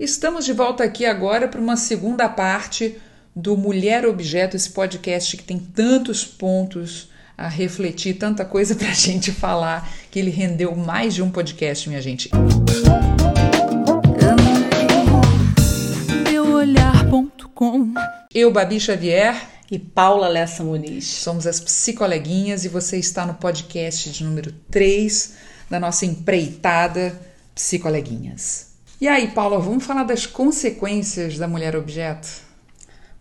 Estamos de volta aqui agora para uma segunda parte do Mulher Objeto, esse podcast que tem tantos pontos a refletir, tanta coisa para a gente falar, que ele rendeu mais de um podcast, minha gente. Eu, Babi Xavier. E Paula Lessa Muniz. Somos as psicoleguinhas e você está no podcast de número 3 da nossa empreitada Psicoleguinhas. E aí, Paula, vamos falar das consequências da mulher objeto?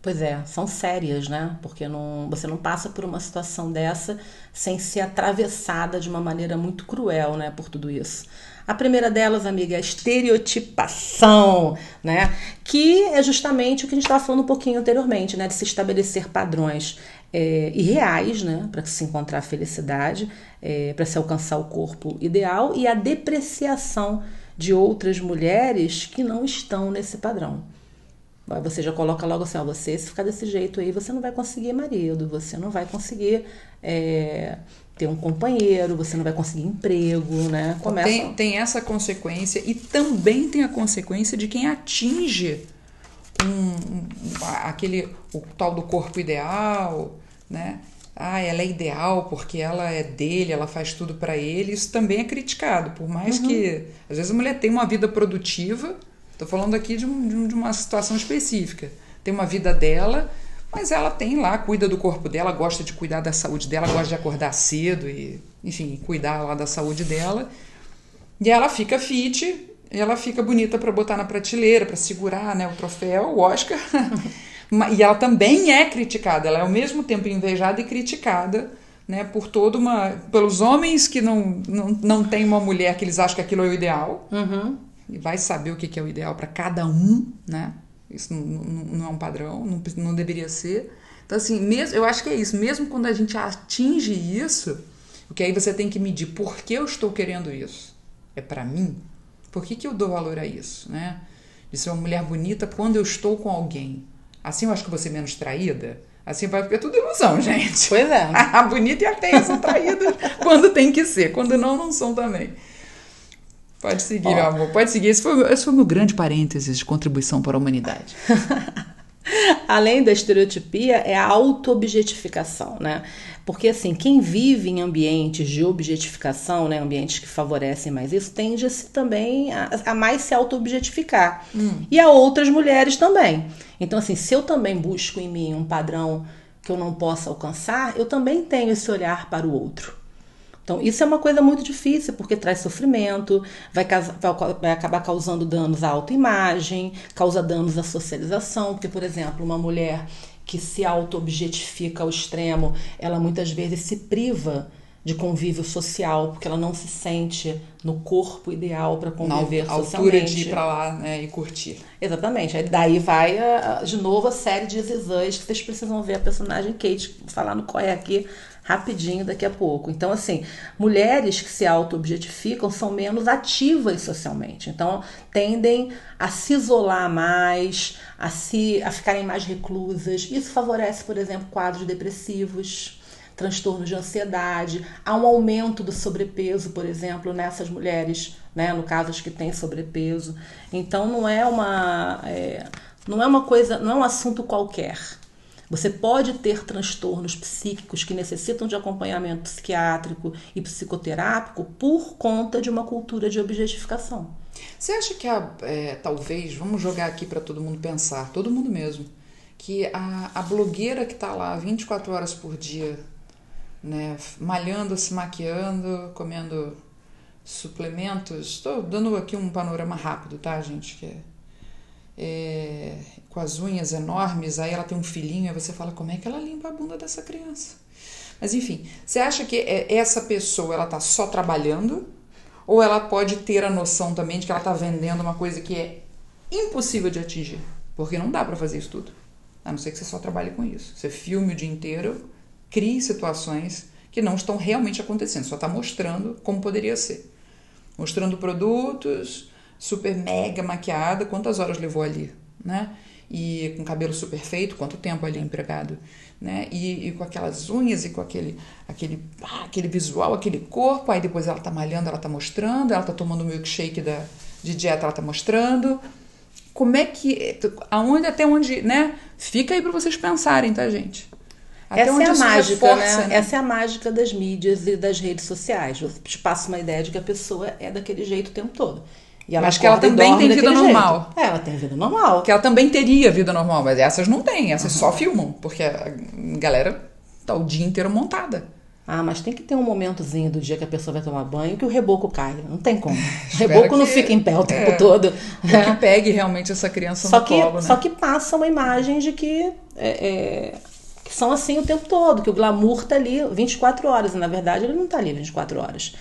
Pois é, são sérias, né? Porque não, você não passa por uma situação dessa sem ser atravessada de uma maneira muito cruel, né, por tudo isso. A primeira delas, amiga, é a estereotipação, né? Que é justamente o que a gente estava falando um pouquinho anteriormente, né? De se estabelecer padrões é, irreais, né? Para se encontrar a felicidade, é, para se alcançar o corpo ideal e a depreciação de outras mulheres que não estão nesse padrão. Você já coloca logo assim, ó, você se ficar desse jeito aí, você não vai conseguir marido, você não vai conseguir é, ter um companheiro, você não vai conseguir emprego, né? Começa... Tem, tem essa consequência e também tem a consequência de quem atinge um, um, aquele o tal do corpo ideal, né? Ah, ela é ideal porque ela é dele, ela faz tudo para ele, isso também é criticado. Por mais uhum. que, às vezes, a mulher tem uma vida produtiva, estou falando aqui de, um, de uma situação específica, tem uma vida dela, mas ela tem lá, cuida do corpo dela, gosta de cuidar da saúde dela, gosta de acordar cedo e, enfim, cuidar lá da saúde dela. E ela fica fit, ela fica bonita para botar na prateleira, para segurar né, o troféu, o Oscar. E ela também é criticada, ela é ao mesmo tempo invejada e criticada né, por toda uma. pelos homens que não, não, não têm uma mulher que eles acham que aquilo é o ideal. Uhum. E vai saber o que é o ideal para cada um, né? Isso não, não, não, é um padrão, não, não deveria ser. Então, assim, mesmo, eu acho que é isso. Mesmo quando a gente atinge isso, porque aí você tem que medir por que eu estou querendo isso. É para mim? Por que, que eu dou valor a isso, né? De ser uma mulher bonita quando eu estou com alguém. Assim eu acho que você menos traída. Assim vai ficar tudo ilusão, gente. Pois é. A bonita e a feia são traídas quando tem que ser, quando não, não são também. Pode seguir, Ó. meu amor, pode seguir. Esse foi, esse foi o meu grande parênteses de contribuição para a humanidade. Além da estereotipia, é a auto-objetificação, né? Porque assim, quem vive em ambientes de objetificação, né, ambientes que favorecem mais isso, tende a -se também a, a, mais se auto-objetificar. Hum. E a outras mulheres também. Então, assim, se eu também busco em mim um padrão que eu não possa alcançar, eu também tenho esse olhar para o outro. Então, isso é uma coisa muito difícil, porque traz sofrimento, vai, vai acabar causando danos à autoimagem, causa danos à socialização, porque, por exemplo, uma mulher que se auto-objetifica ao extremo, ela muitas vezes se priva de convívio social, porque ela não se sente no corpo ideal para conviver Na socialmente. altura de ir para lá né, e curtir. Exatamente. Aí daí vai de novo a série de Zizãs que vocês precisam ver a personagem Kate falar no Corre Aqui rapidinho daqui a pouco. Então, assim, mulheres que se auto-objetificam são menos ativas socialmente. Então, tendem a se isolar mais, a, se, a ficarem mais reclusas. Isso favorece, por exemplo, quadros depressivos, transtornos de ansiedade. Há um aumento do sobrepeso, por exemplo, nessas mulheres, né? no caso, as que têm sobrepeso. Então, não é uma. É, não é uma coisa, não é um assunto qualquer. Você pode ter transtornos psíquicos que necessitam de acompanhamento psiquiátrico e psicoterápico por conta de uma cultura de objetificação. Você acha que a, é, talvez, vamos jogar aqui para todo mundo pensar, todo mundo mesmo, que a, a blogueira que está lá 24 horas por dia, né, malhando, se maquiando, comendo suplementos, estou dando aqui um panorama rápido, tá, gente? Que é com as unhas enormes, aí ela tem um filhinho, aí você fala, como é que ela limpa a bunda dessa criança? Mas enfim, você acha que é, essa pessoa ela está só trabalhando ou ela pode ter a noção também de que ela está vendendo uma coisa que é impossível de atingir? Porque não dá para fazer isso tudo. A não ser que você só trabalhe com isso. Você filme o dia inteiro, crie situações que não estão realmente acontecendo, só está mostrando como poderia ser. Mostrando produtos, super mega maquiada, quantas horas levou ali, né? E com cabelo super feito, quanto tempo ali empregado, né? E, e com aquelas unhas e com aquele, aquele, ah, aquele visual, aquele corpo, aí depois ela tá malhando, ela tá mostrando, ela tá tomando o milkshake da, de dieta, ela tá mostrando. Como é que. Aonde, até onde, né? Fica aí para vocês pensarem, tá, gente? Até Essa é a mágica, reforça, né? né? Essa é a mágica das mídias e das redes sociais. Você te passa uma ideia de que a pessoa é daquele jeito o tempo todo. E ela mas que ela também tem vida normal. É, ela tem vida normal. Que ela também teria vida normal, mas essas não têm, essas uhum. só filmam, porque a galera tá o dia inteiro montada. Ah, mas tem que ter um momentozinho do dia que a pessoa vai tomar banho que o reboco cai. Não tem como. O reboco que, não fica em pé o tempo é, todo. Ou que pegue realmente essa criança só no que, colo, né? Só que passa uma imagem de que, é, é, que são assim o tempo todo, que o glamour tá ali 24 horas. E na verdade ele não tá ali 24 horas.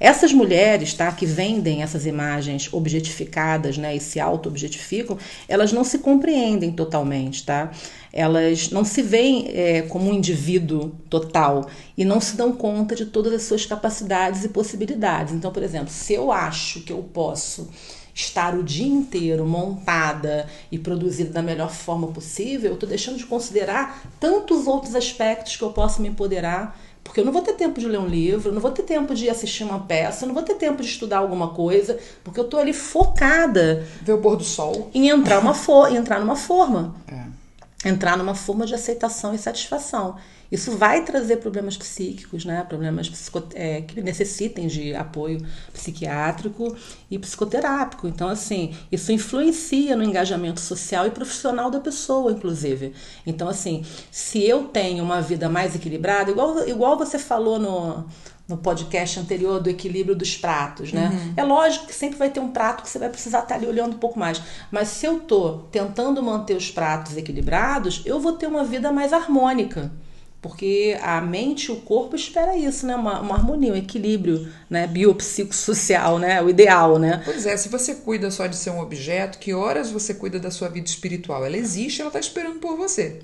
Essas mulheres, tá, que vendem essas imagens objetificadas, né, e se auto-objetificam, elas não se compreendem totalmente, tá? Elas não se veem é, como um indivíduo total e não se dão conta de todas as suas capacidades e possibilidades. Então, por exemplo, se eu acho que eu posso estar o dia inteiro montada e produzida da melhor forma possível, eu estou deixando de considerar tantos outros aspectos que eu posso me empoderar porque eu não vou ter tempo de ler um livro, não vou ter tempo de assistir uma peça, não vou ter tempo de estudar alguma coisa, porque eu tô ali focada. Ver o pôr do sol. Em entrar, uma for, entrar numa forma. É. Entrar numa forma de aceitação e satisfação. Isso vai trazer problemas psíquicos, né? problemas é, que necessitem de apoio psiquiátrico e psicoterápico. Então, assim, isso influencia no engajamento social e profissional da pessoa, inclusive. Então, assim, se eu tenho uma vida mais equilibrada, igual, igual você falou no, no podcast anterior do equilíbrio dos pratos, né? Uhum. É lógico que sempre vai ter um prato que você vai precisar estar ali olhando um pouco mais. Mas se eu tô tentando manter os pratos equilibrados, eu vou ter uma vida mais harmônica. Porque a mente e o corpo espera isso, né? Uma, uma harmonia, um equilíbrio né? biopsicossocial, né? O ideal, né? Pois é, se você cuida só de ser um objeto, que horas você cuida da sua vida espiritual? Ela existe, ela está esperando por você.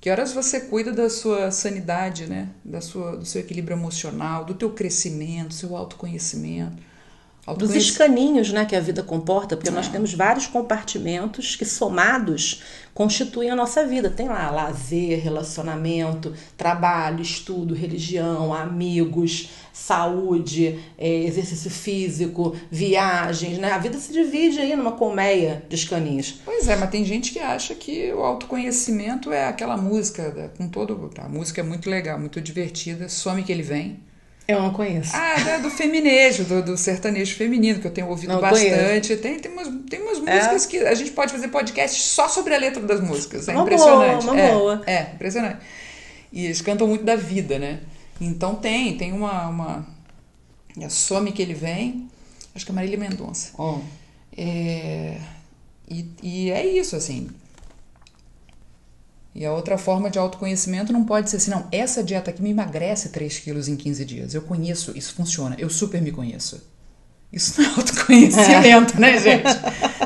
Que horas você cuida da sua sanidade, né? Da sua, do seu equilíbrio emocional, do teu crescimento, do seu autoconhecimento dos escaninhos né, que a vida comporta, porque nós temos vários compartimentos que, somados, constituem a nossa vida. Tem lá lazer, relacionamento, trabalho, estudo, religião, amigos, saúde, é, exercício físico, viagens. Né? A vida se divide aí numa colmeia de escaninhos. Pois é, mas tem gente que acha que o autoconhecimento é aquela música, com todo. A música é muito legal, muito divertida, some que ele vem. Eu não conheço. Ah, é do feminejo, do, do, sertanejo feminino, que eu tenho ouvido não bastante. Tem, tem, umas, tem umas músicas é. que a gente pode fazer podcast só sobre a letra das músicas. É uma impressionante. Boa, uma é, boa. É, impressionante. E eles cantam muito da vida, né? Então tem, tem uma. uma a Some que ele vem, acho que é Marília Mendonça. Oh. É, e, e é isso, assim. E a outra forma de autoconhecimento não pode ser assim, não, essa dieta aqui me emagrece 3 quilos em 15 dias. Eu conheço, isso funciona, eu super me conheço. Isso não é autoconhecimento, né, gente?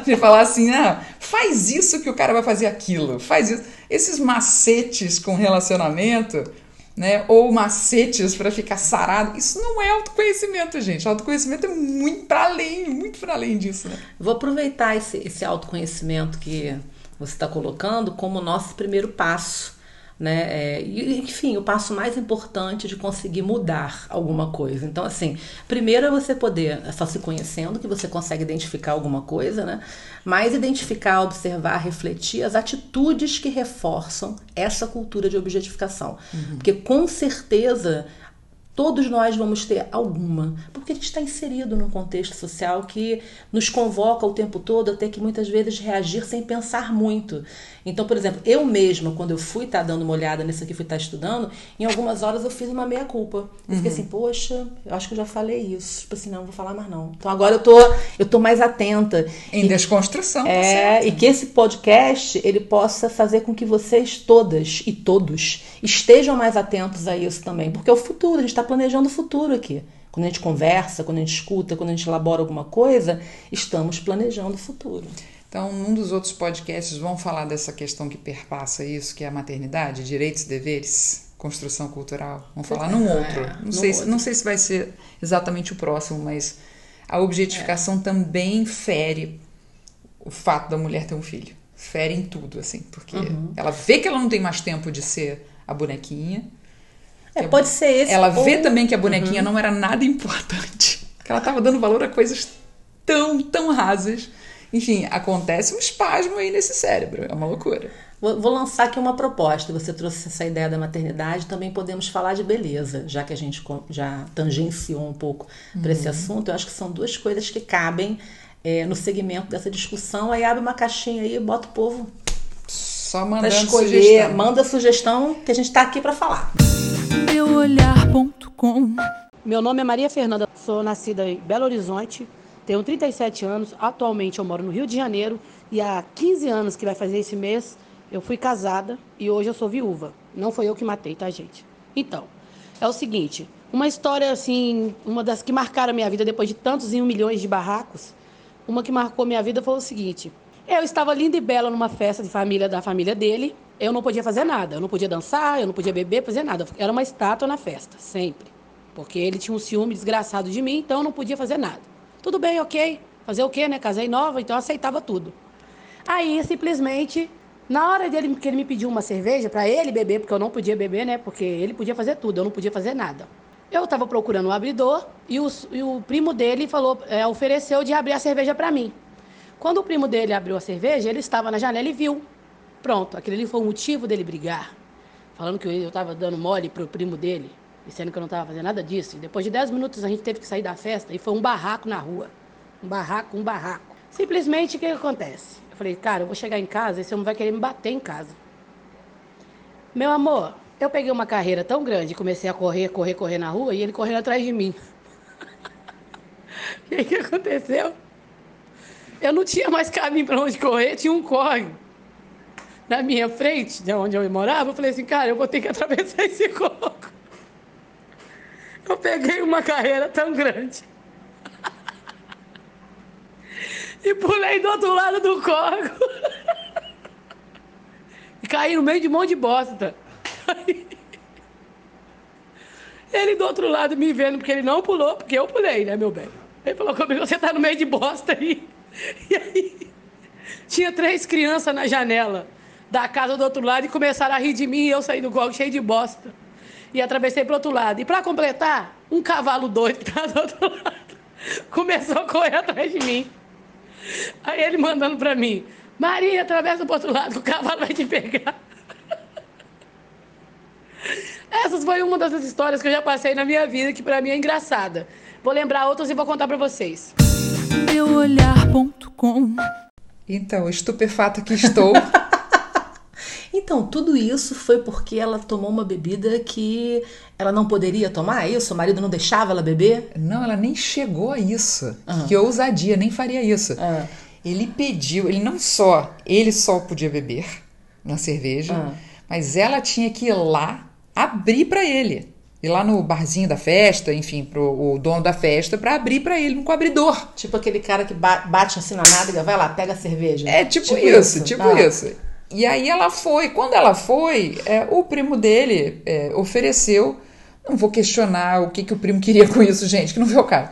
De falar assim, ah, faz isso que o cara vai fazer aquilo, faz isso. Esses macetes com relacionamento, né? Ou macetes para ficar sarado, isso não é autoconhecimento, gente. Autoconhecimento é muito para além, muito para além disso, né? Vou aproveitar esse, esse autoconhecimento que você está colocando como nosso primeiro passo. Né? É, e, enfim, o passo mais importante de conseguir mudar alguma coisa. Então, assim, primeiro é você poder, é só se conhecendo que você consegue identificar alguma coisa, né? Mas identificar, observar, refletir as atitudes que reforçam essa cultura de objetificação. Uhum. Porque com certeza Todos nós vamos ter alguma, porque a gente está inserido num contexto social que nos convoca o tempo todo a ter que muitas vezes reagir sem pensar muito. Então, por exemplo, eu mesma, quando eu fui estar tá dando uma olhada nisso aqui, fui estar tá estudando, em algumas horas eu fiz uma meia-culpa. Eu fiquei uhum. assim, poxa, eu acho que eu já falei isso. Tipo assim, não, não vou falar mais não. Então agora eu tô, eu tô mais atenta. Em e, desconstrução. Tá é, certo. e que esse podcast, ele possa fazer com que vocês todas e todos estejam mais atentos a isso também. Porque é o futuro, a gente está planejando o futuro aqui. Quando a gente conversa, quando a gente escuta, quando a gente elabora alguma coisa, estamos planejando o futuro. Então, num dos outros podcasts vão falar dessa questão que perpassa isso, que é a maternidade, direitos e deveres, construção cultural. Vamos falar num outro. É, não, sei, outro. Se, não sei se vai ser exatamente o próximo, mas a objetificação é. também fere o fato da mulher ter um filho. Fere em tudo, assim, porque uhum. ela vê que ela não tem mais tempo de ser a bonequinha. É, pode ser esse. Ela ou... vê também que a bonequinha uhum. não era nada importante. Que ela estava dando valor a coisas tão, tão rasas Enfim, acontece um espasmo aí nesse cérebro. É uma loucura. Vou, vou lançar aqui uma proposta. Você trouxe essa ideia da maternidade, também podemos falar de beleza, já que a gente já tangenciou um pouco uhum. para esse assunto. Eu acho que são duas coisas que cabem é, no segmento dessa discussão. Aí abre uma caixinha aí e bota o povo só mandando escolher, sugestão. manda sugestão que a gente está aqui para falar. Meuolhar.com Meu nome é Maria Fernanda, sou nascida em Belo Horizonte, tenho 37 anos, atualmente eu moro no Rio de Janeiro e há 15 anos que vai fazer esse mês eu fui casada e hoje eu sou viúva. Não foi eu que matei, tá, gente? Então, é o seguinte, uma história assim, uma das que marcaram a minha vida depois de tantos e um milhões de barracos, uma que marcou minha vida foi o seguinte, eu estava linda e bela numa festa de família da família dele. Eu não podia fazer nada. Eu não podia dançar, eu não podia beber, fazer nada. Era uma estátua na festa, sempre. Porque ele tinha um ciúme desgraçado de mim, então eu não podia fazer nada. Tudo bem, ok. Fazer o quê, né? Casei nova, então eu aceitava tudo. Aí, simplesmente, na hora dele que ele me pediu uma cerveja para ele beber, porque eu não podia beber, né? Porque ele podia fazer tudo, eu não podia fazer nada. Eu estava procurando um abridor e o, e o primo dele falou, é, ofereceu de abrir a cerveja para mim. Quando o primo dele abriu a cerveja, ele estava na janela e viu. Pronto, aquele ali foi o motivo dele brigar. Falando que eu estava dando mole pro primo dele, dizendo que eu não estava fazendo nada disso. E depois de 10 minutos a gente teve que sair da festa e foi um barraco na rua. Um barraco, um barraco. Simplesmente o que, que acontece? Eu falei, cara, eu vou chegar em casa e esse homem vai querer me bater em casa. Meu amor, eu peguei uma carreira tão grande, comecei a correr, correr, correr na rua e ele correndo atrás de mim. O que, que aconteceu? Eu não tinha mais caminho para onde correr, tinha um córrego na minha frente, de onde eu morava. Eu falei assim, cara, eu vou ter que atravessar esse córrego. Eu peguei uma carreira tão grande. E pulei do outro lado do córrego. E caí no meio de um monte de bosta. Ele do outro lado me vendo, porque ele não pulou, porque eu pulei, né, meu bem? Ele falou comigo, você tá no meio de bosta aí. E aí, tinha três crianças na janela da casa do outro lado e começaram a rir de mim e eu saí do gol cheio de bosta. E atravessei para o outro lado. E para completar, um cavalo doido que estava do outro lado começou a correr atrás de mim. Aí ele mandando para mim: Maria, atravessa para o outro lado que o cavalo vai te pegar. Essas foi uma das histórias que eu já passei na minha vida que para mim é engraçada. Vou lembrar outras e vou contar para vocês meuolhar.com. Então, estupefata que estou. então, tudo isso foi porque ela tomou uma bebida que ela não poderia tomar, é isso? O marido não deixava ela beber? Não, ela nem chegou a isso. Uhum. Que ousadia, nem faria isso. Uhum. Ele pediu, ele não só, ele só podia beber na cerveja, uhum. mas ela tinha que ir lá abrir para ele ir lá no barzinho da festa, enfim, pro o dono da festa, para abrir para ele um cobridor. Tipo aquele cara que bate assim na nádega, vai lá, pega a cerveja. É tipo, tipo isso, isso, tipo ah. isso. E aí ela foi. Quando ela foi, é, o primo dele é, ofereceu. Não vou questionar o que, que o primo queria com isso, gente, que não foi o caso.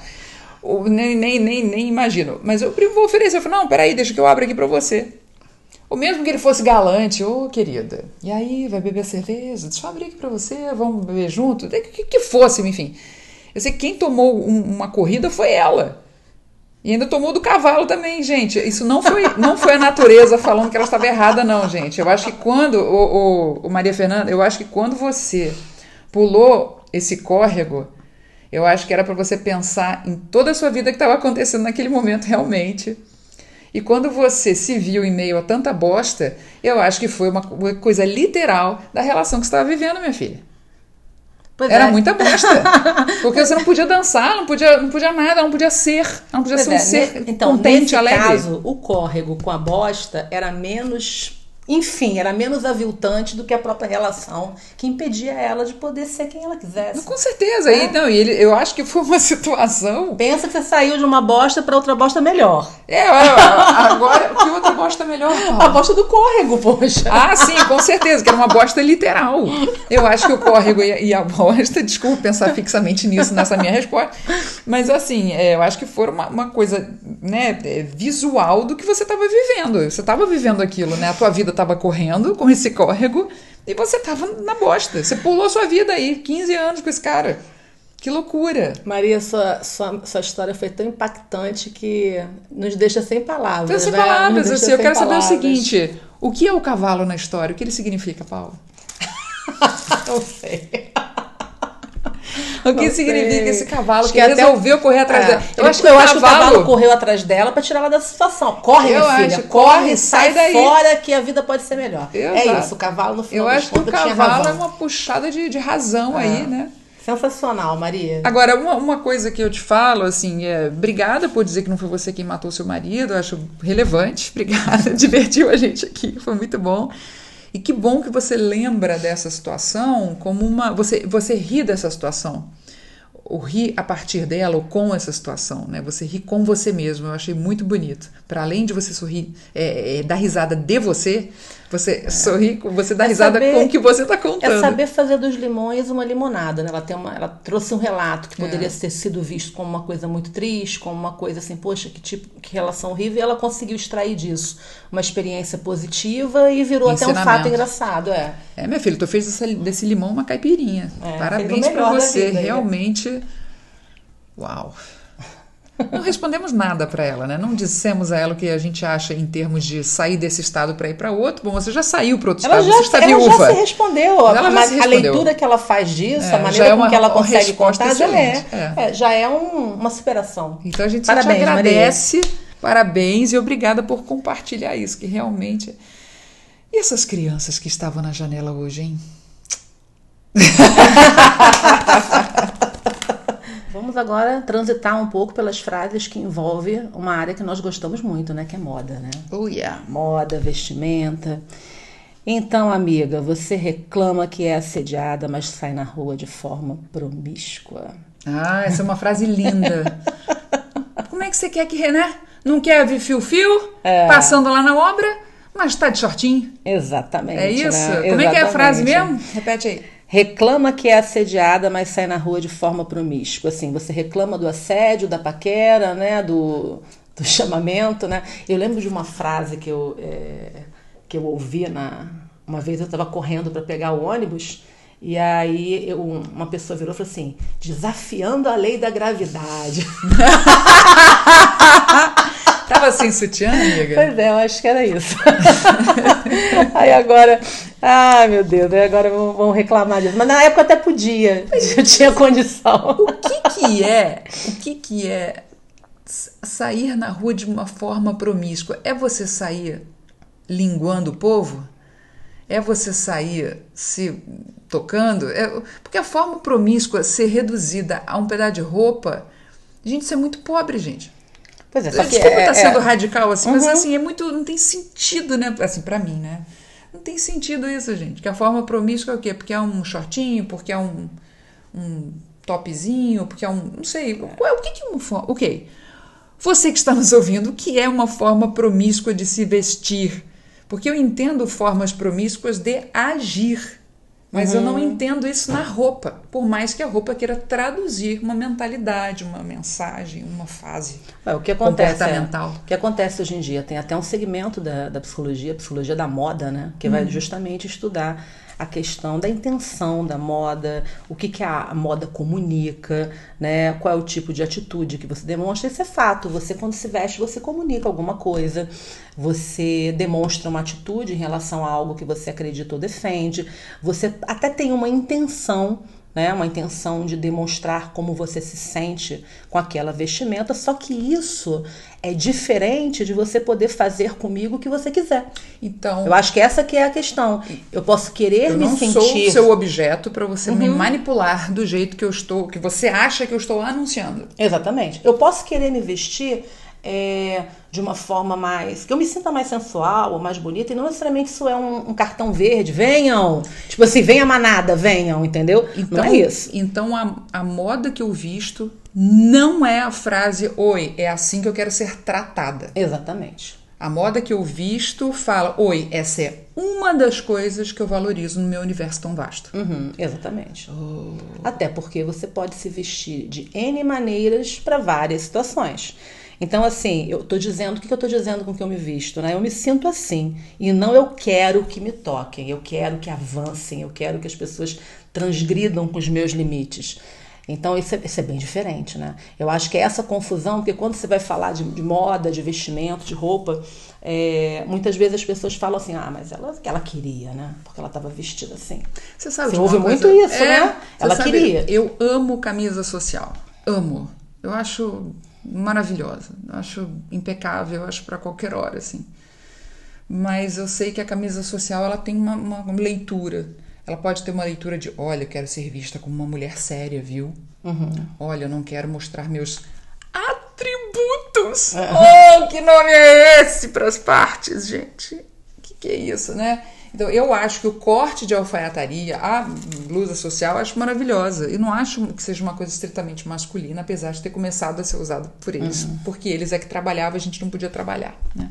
nem, nem, nem, nem imagino. Mas o primo ofereceu. Falou, não, peraí, deixa que eu abro aqui para você. Ou mesmo que ele fosse galante, ô oh, querida, e aí, vai beber cerveja? Deixa eu abrir aqui pra você, vamos beber junto? Que, que, que fosse, enfim. Eu sei que quem tomou um, uma corrida foi ela. E ainda tomou do cavalo também, gente. Isso não foi, não foi a natureza falando que ela estava errada, não, gente. Eu acho que quando, o, o, o Maria Fernanda, eu acho que quando você pulou esse córrego, eu acho que era para você pensar em toda a sua vida que estava acontecendo naquele momento realmente e quando você se viu em meio a tanta bosta, eu acho que foi uma coisa literal da relação que você estava vivendo, minha filha. Pois Era é. muita bosta. Porque você não podia dançar, não podia, não podia nada, não podia ser. Não podia pois ser um é, ser então, contente, nesse alegre. caso, o córrego com a bosta era menos enfim, era menos aviltante do que a própria relação que impedia ela de poder ser quem ela quisesse. Com certeza. É. E, não, e ele, eu acho que foi uma situação. Pensa que você saiu de uma bosta para outra bosta melhor. É, agora, que outra bosta melhor? Paulo? A bosta do córrego, poxa. Ah, sim, com certeza, que era uma bosta literal. Eu acho que o córrego e a bosta, desculpa pensar fixamente nisso, nessa minha resposta, mas assim, é, eu acho que foi uma, uma coisa né, é, visual do que você estava vivendo. Você estava vivendo aquilo, né? A tua vida estava correndo com esse córrego e você estava na bosta. Você pulou sua vida aí, 15 anos com esse cara. Que loucura! Maria, sua, sua, sua história foi tão impactante que nos deixa sem palavras. Então, sem né? palavras, assim, eu quero saber o palavras. seguinte: o que é o cavalo na história? O que ele significa, Paulo? Não sei. O que significa esse cavalo Acho que, que o- resolveu correr atrás É, dela? Eu ele- acho que, eu o, acho que o cavalo, cavalo correu atrás dela pra tirar ela da situação. Corre, Eu minha filha, corre, corre, sai, sai daí. fora que a vida pode ser melhor. É Exato. isso, o cavalo no final Eu acho que o cavalo é uma puxada de, de razão É. aí, né? Sensacional, Maria. Agora, uma, uma coisa que eu te falo, assim, é obrigada por dizer que não foi você quem matou seu marido, eu acho relevante, obrigada, divertiu a gente aqui, foi muito bom. E que bom que você lembra dessa situação como uma. Você, você ri dessa situação. Ou ri a partir dela ou com essa situação, né? Você ri com você mesmo, eu achei muito bonito. Para além de você sorrir, é, é, dar risada de você, você sorri, você dá É risada saber- com o que você está contando. É saber fazer dos limões uma limonada, né? Ela, tem uma, ela trouxe um relato que É. poderia ter sido visto como uma coisa muito triste, como uma coisa assim, poxa, que tipo, que relação horrível, e ela conseguiu extrair disso uma experiência positiva e virou até um fato engraçado, é. É, minha filha, tu fez dessa- desse limão uma caipirinha. É, Parabéns da você, vida, né? realmente. Uau. Não respondemos nada pra ela, né? Não dissemos a ela o que a gente acha em termos de sair desse estado pra ir pra outro. Bom, você já saiu para outro Ela estado, já, você está ela viúva. já se respondeu. Ela já a, se a respondeu. leitura que ela faz disso, É, a já maneira é com uma- que ela consegue contar, já é, é. é, já é um- uma superação. Então a gente só te Parabéns, agradece, parabéns e obrigada por compartilhar isso, que realmente. E essas crianças que estavam na janela hoje, hein? Vamos agora transitar um pouco pelas frases que envolvem uma área que nós gostamos muito, né? Que é moda, né? Oh, yeah. Moda, vestimenta. Então, amiga, você reclama que é assediada, mas sai na rua de forma promíscua. Ah, essa é uma frase linda. Como é que você quer que, né? Não quer ver fio-fio É. passando lá na obra, mas tá de shortinho? Exatamente. É isso? né? Como é que é a frase Exatamente. mesmo? Repete aí. Reclama que é assediada, mas sai na rua de forma promíscua. Assim, você reclama do assédio, da paquera, né? Do, do chamamento, né? Eu lembro de uma frase que eu, é, que eu ouvi na. Uma vez eu estava correndo para pegar o ônibus. E aí eu- uma pessoa virou e falou assim: desafiando a lei da gravidade. Tava sem sutiã, amiga? Pois é, eu acho que era isso. aí agora, ai meu Deus, aí agora vão reclamar disso. Mas na época até podia, eu tinha condição. O que que é? O que que é sair na rua de uma forma promíscua? É você sair linguando o povo? É você sair se tocando? É- porque a forma promíscua ser reduzida a um pedaço de roupa, gente, isso é muito pobre, gente. Pois é, só que Desculpa é, estar sendo é, radical assim, mas Uhum. assim, é muito. Não tem sentido, né? Assim, pra mim, né? Não tem sentido isso, gente. Que a forma promíscua é o quê? Porque é um shortinho, porque é um, um topzinho, porque é um. Não sei. Qual é- O que, que é uma forma. Ok. Você que está nos ouvindo, o que é uma forma promíscua de se vestir? Porque eu entendo formas promíscuas de agir. Mas eu Uhum. não entendo isso na roupa, por mais que a roupa queira traduzir uma mentalidade, uma mensagem, uma fase. é, o que acontece é, comportamental. o que acontece hoje em dia tem até um segmento da, da psicologia, a psicologia da moda, né, que Uhum. vai justamente estudar a questão da intenção da moda, o que, que a moda comunica, né? Qual é o tipo de atitude que você demonstra. Isso é fato. Você, quando se veste, você comunica alguma coisa. Você demonstra uma atitude em relação a algo que você acredita ou defende. Você até tem uma intenção né? Uma intenção de demonstrar como você se sente com aquela vestimenta, só que isso é diferente de você poder fazer comigo o que você quiser. Então, Eu acho que essa que é a questão. Eu posso querer eu me não sentir sou seu objeto para você me Uhum. manipular do jeito que eu estou, que você acha que eu estou anunciando. Exatamente. Eu posso querer me vestir é, de uma forma mais. que eu me sinta mais sensual ou mais bonita, e não necessariamente isso é um, um cartão verde. Venham! Tipo assim, venha manada, venham, entendeu? não é isso. Então a, a moda que eu visto não é a frase oi, é assim que eu quero ser tratada. Exatamente. A moda que eu visto fala: Oi, essa é uma das coisas que eu valorizo no meu universo tão vasto. Uhum, exatamente. Até porque você pode se vestir de N maneiras para várias situações. Então, assim, eu tô dizendo, o que que eu tô dizendo com que eu me visto, né? Eu me sinto assim. E não eu quero que me toquem, eu quero que avancem, eu quero que as pessoas transgridam com os meus limites. Então isso é, isso é, bem diferente, né? Eu acho que é essa confusão, porque quando você vai falar de, de moda, de vestimento, de roupa, é, muitas vezes as pessoas falam assim, ah, mas ela que ela queria, né? Porque ela estava vestida assim. Você sabe? Você ouve muito isso, é, né? Ela sabe, queria. Eu amo camisa social, amo. Eu acho maravilhosa, eu acho impecável, eu acho para qualquer hora, assim. Mas eu sei que a camisa social ela tem uma, uma leitura ela pode ter uma leitura de: olha, eu quero ser vista como uma mulher séria, viu? Uhum. Olha, eu não quero mostrar meus atributos. Uhum. Oh, que nome é esse para as partes, gente? O que, que é isso, né? Então, eu acho que o corte de alfaiataria, a blusa social, eu acho maravilhosa. E não acho que seja uma coisa estritamente masculina, apesar de ter começado a ser usado por eles. Uhum. Porque eles é que trabalhavam, a gente não podia trabalhar. Né?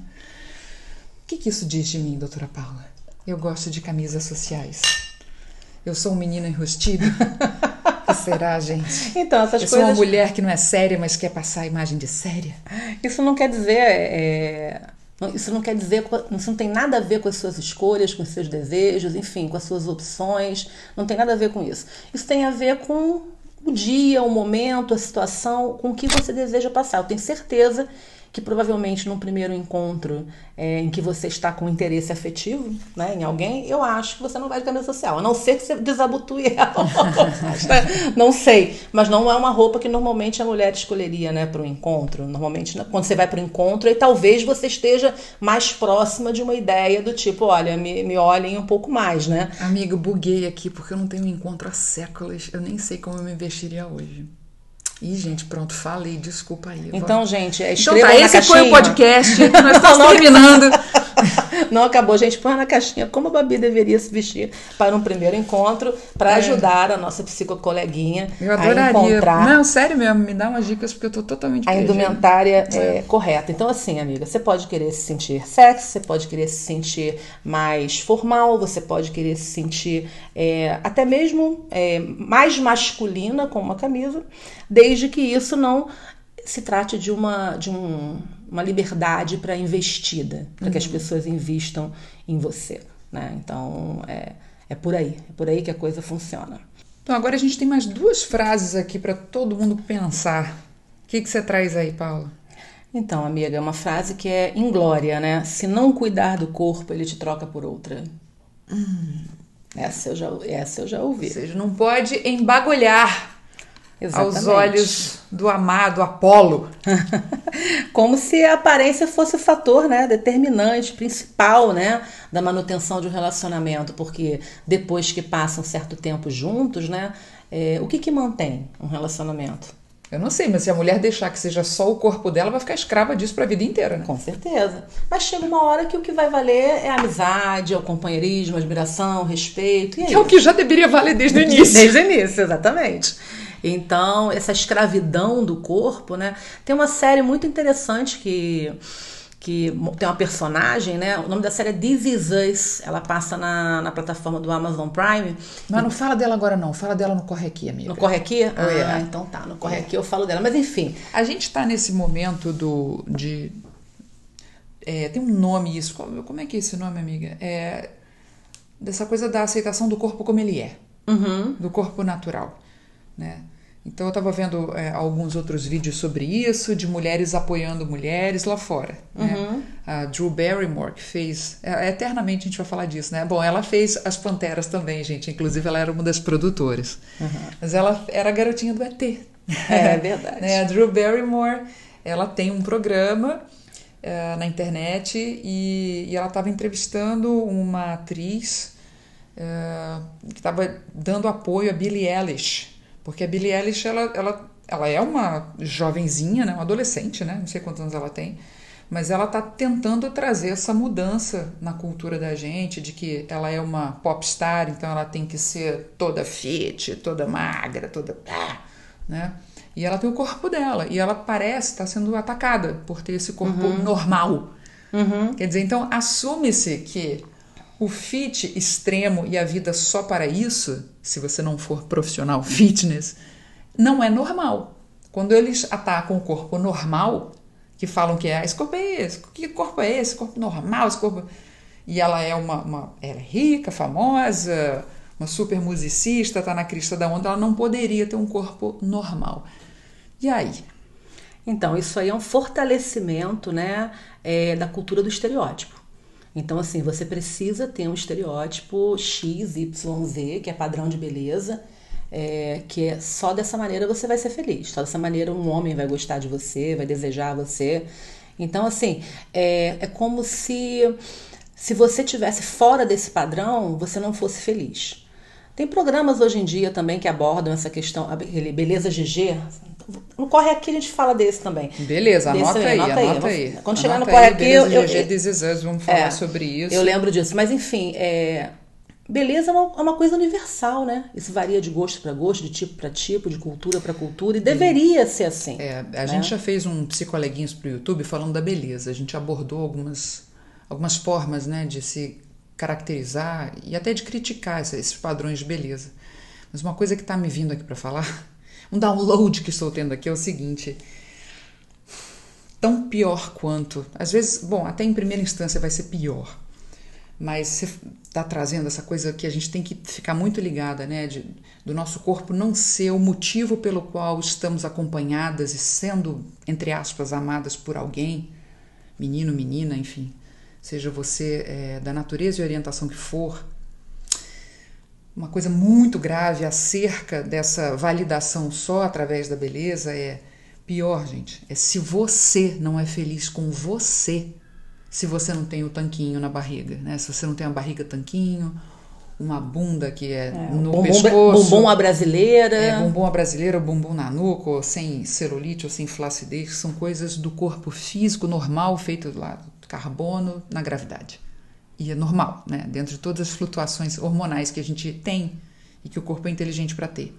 O que, que isso diz de mim, doutora Paula? Eu gosto de camisas sociais. Eu sou um menino enrustido? que será, gente? Então, essas eu coisas... sou uma mulher que não é séria, mas quer passar a imagem de séria? Isso não quer dizer... É... Isso não quer dizer, isso não tem nada a ver com as suas escolhas, com os seus desejos, enfim, com as suas opções, não tem nada a ver com isso. Isso tem a ver com o dia, o momento, a situação, com o que você deseja passar. Eu tenho certeza que provavelmente num primeiro encontro é, em que você está com interesse afetivo né, em alguém, eu acho que você não vai de camisa social, a não ser que você desabotue ela. não sei, mas não é uma roupa que normalmente a mulher escolheria né, para o encontro. Normalmente, né, quando você vai para o encontro, e talvez você esteja mais próxima de uma ideia do tipo, olha, me, me olhem um pouco mais, né? Amigo, buguei aqui porque eu não tenho um encontro há séculos, eu nem sei como eu me vestiria hoje. Ih, gente, pronto, falei, desculpa aí. Então, vou... gente, é então tá, esse foi o podcast, nós estamos terminando. Não acabou, gente. Põe na caixinha como a Babi deveria se vestir para um primeiro encontro, para é. ajudar a nossa psicocoleguinha eu adoraria. a encontrar. Não, sério mesmo, me dá umas dicas porque eu tô totalmente A indumentária é. é. correta. Então, assim, amiga, você pode querer se sentir sexy, você pode querer se sentir mais formal, você pode querer se sentir é, até mesmo é, mais masculina com uma camisa, desde que isso não se trate de uma, de um, uma liberdade para investida, para uhum. que as uhum. pessoas investam em você. Né? Então, é, é por aí, é por aí que a coisa funciona. Então, agora a gente tem mais duas frases aqui para todo mundo pensar. O que, que você traz aí, Paula? Então, amiga, é uma frase que é inglória, né? Se não cuidar do corpo, ele te troca por outra. Hum. Essa, eu já, essa eu já ouvi. Ou seja, não pode embagulhar Exatamente. aos olhos do amado Apolo. Como se a aparência fosse o fator né, determinante, principal né, da manutenção de um relacionamento, porque depois que passam um certo tempo juntos, né, é, o que, que mantém um relacionamento? Eu não sei, mas se a mulher deixar que seja só o corpo dela, vai ficar escrava disso para a vida inteira, né? Com certeza. Mas chega uma hora que o que vai valer é a amizade, é o companheirismo, a admiração, o respeito. que é, é o que já deveria valer desde o início. Desde o início, exatamente. Então, essa escravidão do corpo, né? Tem uma série muito interessante que que tem uma personagem, né? O nome da série é This Is Us. Ela passa na, na plataforma do Amazon Prime. Mas não fala dela agora, não. Fala dela no Corre Aqui, amiga. No Corre Aqui? Ah, é. então tá. No Corre Aqui eu falo dela. Mas enfim. A gente tá nesse momento do. de. É, tem um nome isso. Como é que é esse nome, amiga? É. Dessa coisa da aceitação do corpo como ele é. Uhum. Do corpo natural. Né? Então eu estava vendo é, alguns outros vídeos sobre isso, de mulheres apoiando mulheres lá fora. Né? Uhum. A Drew Barrymore, que fez. É, eternamente a gente vai falar disso, né? Bom, ela fez As Panteras também, gente. Inclusive, ela era uma das produtoras. Uhum. Mas ela era a garotinha do ET. É verdade. né? A Drew Barrymore, ela tem um programa uh, na internet e, e ela estava entrevistando uma atriz uh, que estava dando apoio a Billie Eilish. Porque a Billie Eilish, ela, ela, ela é uma jovenzinha, né? uma adolescente, né? Não sei quantos anos ela tem. Mas ela está tentando trazer essa mudança na cultura da gente, de que ela é uma popstar, então ela tem que ser toda fit, toda magra, toda. né? E ela tem o corpo dela. E ela parece estar tá sendo atacada por ter esse corpo uhum. normal. Uhum. Quer dizer, então assume-se que o fit extremo e a vida só para isso, se você não for profissional fitness, não é normal. Quando eles atacam o corpo normal, que falam que é ah, esse corpo é esse, que corpo é esse, corpo normal, esse corpo. E ela é uma, uma ela é rica, famosa, uma super musicista, está na crista da onda, ela não poderia ter um corpo normal. E aí? Então, isso aí é um fortalecimento né, é, da cultura do estereótipo. Então, assim, você precisa ter um estereótipo X, Y, Z, que é padrão de beleza, é, que é só dessa maneira você vai ser feliz. Só dessa maneira um homem vai gostar de você, vai desejar você. Então, assim, é, é como se se você tivesse fora desse padrão, você não fosse feliz. Tem programas hoje em dia também que abordam essa questão, Beleza GG. No Corre Aqui a gente fala desse também. Beleza, desse anota, aí, anota, anota aí. Quando chegar no Corre Aqui... Beleza eu, GG, eu, vamos falar é, sobre isso. Eu lembro disso. Mas enfim, é, beleza é uma, é uma, coisa universal, né? Isso varia de gosto para gosto, de tipo para tipo, de cultura para cultura, e deveria ser assim. É, a né? gente já fez um psicoleguinhos pro YouTube falando da beleza. A gente abordou algumas, algumas formas, né, de se caracterizar e até de criticar esses padrões de beleza. Mas uma coisa que está me vindo aqui para falar, um download que estou tendo aqui é o seguinte: tão pior quanto, às vezes, bom, até em primeira instância vai ser pior, mas você está trazendo essa coisa que a gente tem que ficar muito ligada, né, de, do nosso corpo não ser o motivo pelo qual estamos acompanhadas e sendo, entre aspas, amadas por alguém, menino, menina, enfim seja você é, da natureza e orientação que for, uma coisa muito grave acerca dessa validação só através da beleza é pior, gente. É se você não é feliz com você, se você não tem o tanquinho na barriga, né? Se você não tem a barriga tanquinho, uma bunda que é, é no bumbum, pescoço. Bumbum a brasileira. É, bumbum a brasileira, bumbum na nuca, ou sem celulite ou sem flacidez, são coisas do corpo físico normal feito lá carbono na gravidade. E é normal, né? Dentro de todas as flutuações hormonais que a gente tem e que o corpo é inteligente para ter.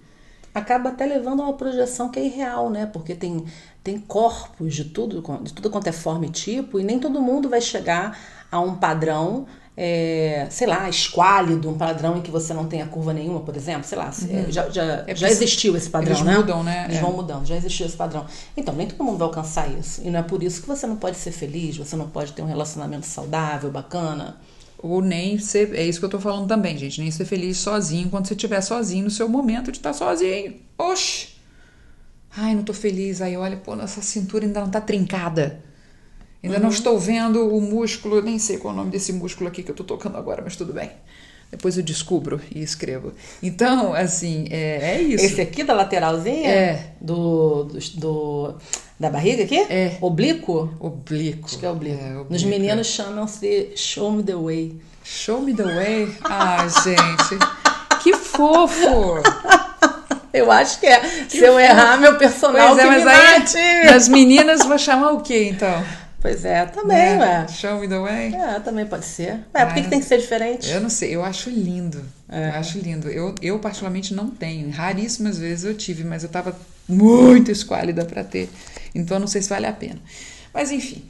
Acaba até levando a uma projeção que é irreal, né? Porque tem, tem corpos de tudo, de tudo quanto é forma e tipo, e nem todo mundo vai chegar a um padrão é, sei lá, esquálido, um padrão em que você não tenha curva nenhuma, por exemplo, sei lá, uhum. já, já, é já existiu esse padrão, eles né? mudam, né? Eles é. vão mudando, já existiu esse padrão. Então, nem todo mundo vai alcançar isso. E não é por isso que você não pode ser feliz, você não pode ter um relacionamento saudável, bacana. Ou nem ser, é isso que eu tô falando também, gente, nem ser feliz sozinho quando você estiver sozinho no seu momento de estar tá sozinho. Oxi! Ai, não tô feliz. Aí olha, pô, nossa cintura ainda não tá trincada. Ainda uhum. não estou vendo o músculo, nem sei qual é o nome desse músculo aqui que eu estou tocando agora, mas tudo bem. Depois eu descubro e escrevo. Então, assim, é, é isso. Esse aqui da lateralzinha? É. Do, do, do da barriga aqui? É. Oblíquo? Oblíquo. Acho que é oblíquo. É, oblíquo. Nos meninos chamam-se Show Me The Way. Show Me The Way? Ah, gente. que fofo! Eu acho que é. Que Se eu errar, meu personal pois é, mas aí, As meninas vou chamar o quê, então? Pois é, também, né? ué. Show me the way. É, também pode ser. É, por que, que tem que ser diferente? Eu não sei, eu acho lindo. É. Eu acho lindo. Eu, eu, particularmente, não tenho. Raríssimas vezes eu tive, mas eu tava muito esquálida para ter. Então, não sei se vale a pena. Mas, enfim.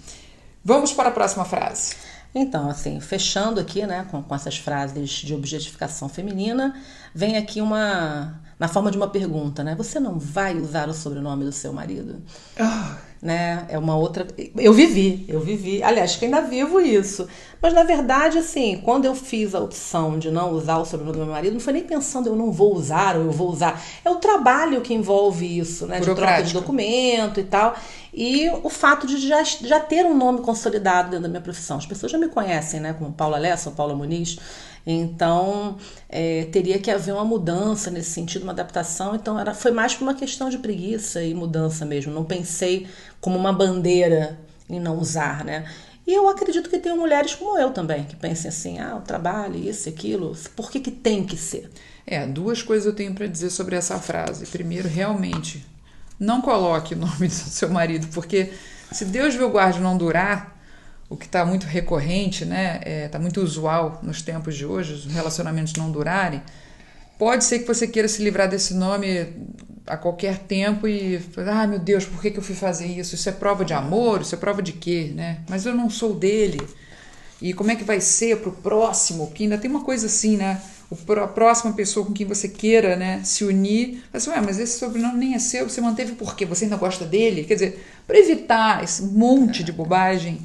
Vamos para a próxima frase. Então, assim, fechando aqui, né, com, com essas frases de objetificação feminina, vem aqui uma. na forma de uma pergunta, né? Você não vai usar o sobrenome do seu marido? Oh né? É uma outra. Eu vivi, eu vivi. Aliás, que ainda vivo isso. Mas na verdade, assim, quando eu fiz a opção de não usar o sobrenome do meu marido, não foi nem pensando eu não vou usar ou eu vou usar. É o trabalho que envolve isso, né? De troca de documento e tal. E o fato de já, já ter um nome consolidado dentro da minha profissão. As pessoas já me conhecem, né? Como Paula Lessa ou Paula Muniz. Então, é, teria que haver uma mudança nesse sentido, uma adaptação. Então, era, foi mais por uma questão de preguiça e mudança mesmo. Não pensei como uma bandeira em não usar, né? E eu acredito que tem mulheres como eu também, que pensem assim, ah, o trabalho, isso, aquilo, por que, que tem que ser? É, duas coisas eu tenho para dizer sobre essa frase. Primeiro, realmente, não coloque o nome do seu marido, porque se Deus viu o guarde não durar, o que está muito recorrente, né? Está é, tá muito usual nos tempos de hoje, os relacionamentos não durarem. Pode ser que você queira se livrar desse nome a qualquer tempo e, ah, meu Deus, por que, que eu fui fazer isso? Isso é prova de amor? Isso é prova de quê, né? Mas eu não sou dele. E como é que vai ser para o próximo? Porque ainda tem uma coisa assim, né? a próxima pessoa com quem você queira né, se unir, assim, Ué, mas esse sobrenome nem é seu, você manteve por quê? Você ainda gosta dele? Quer dizer, para evitar esse monte de bobagem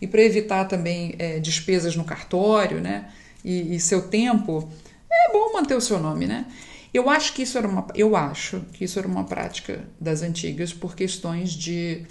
e para evitar também é, despesas no cartório, né? E, e, seu tempo, é bom manter o seu nome, né? Eu acho que isso era uma, eu acho que isso era uma prática das antigas por questões de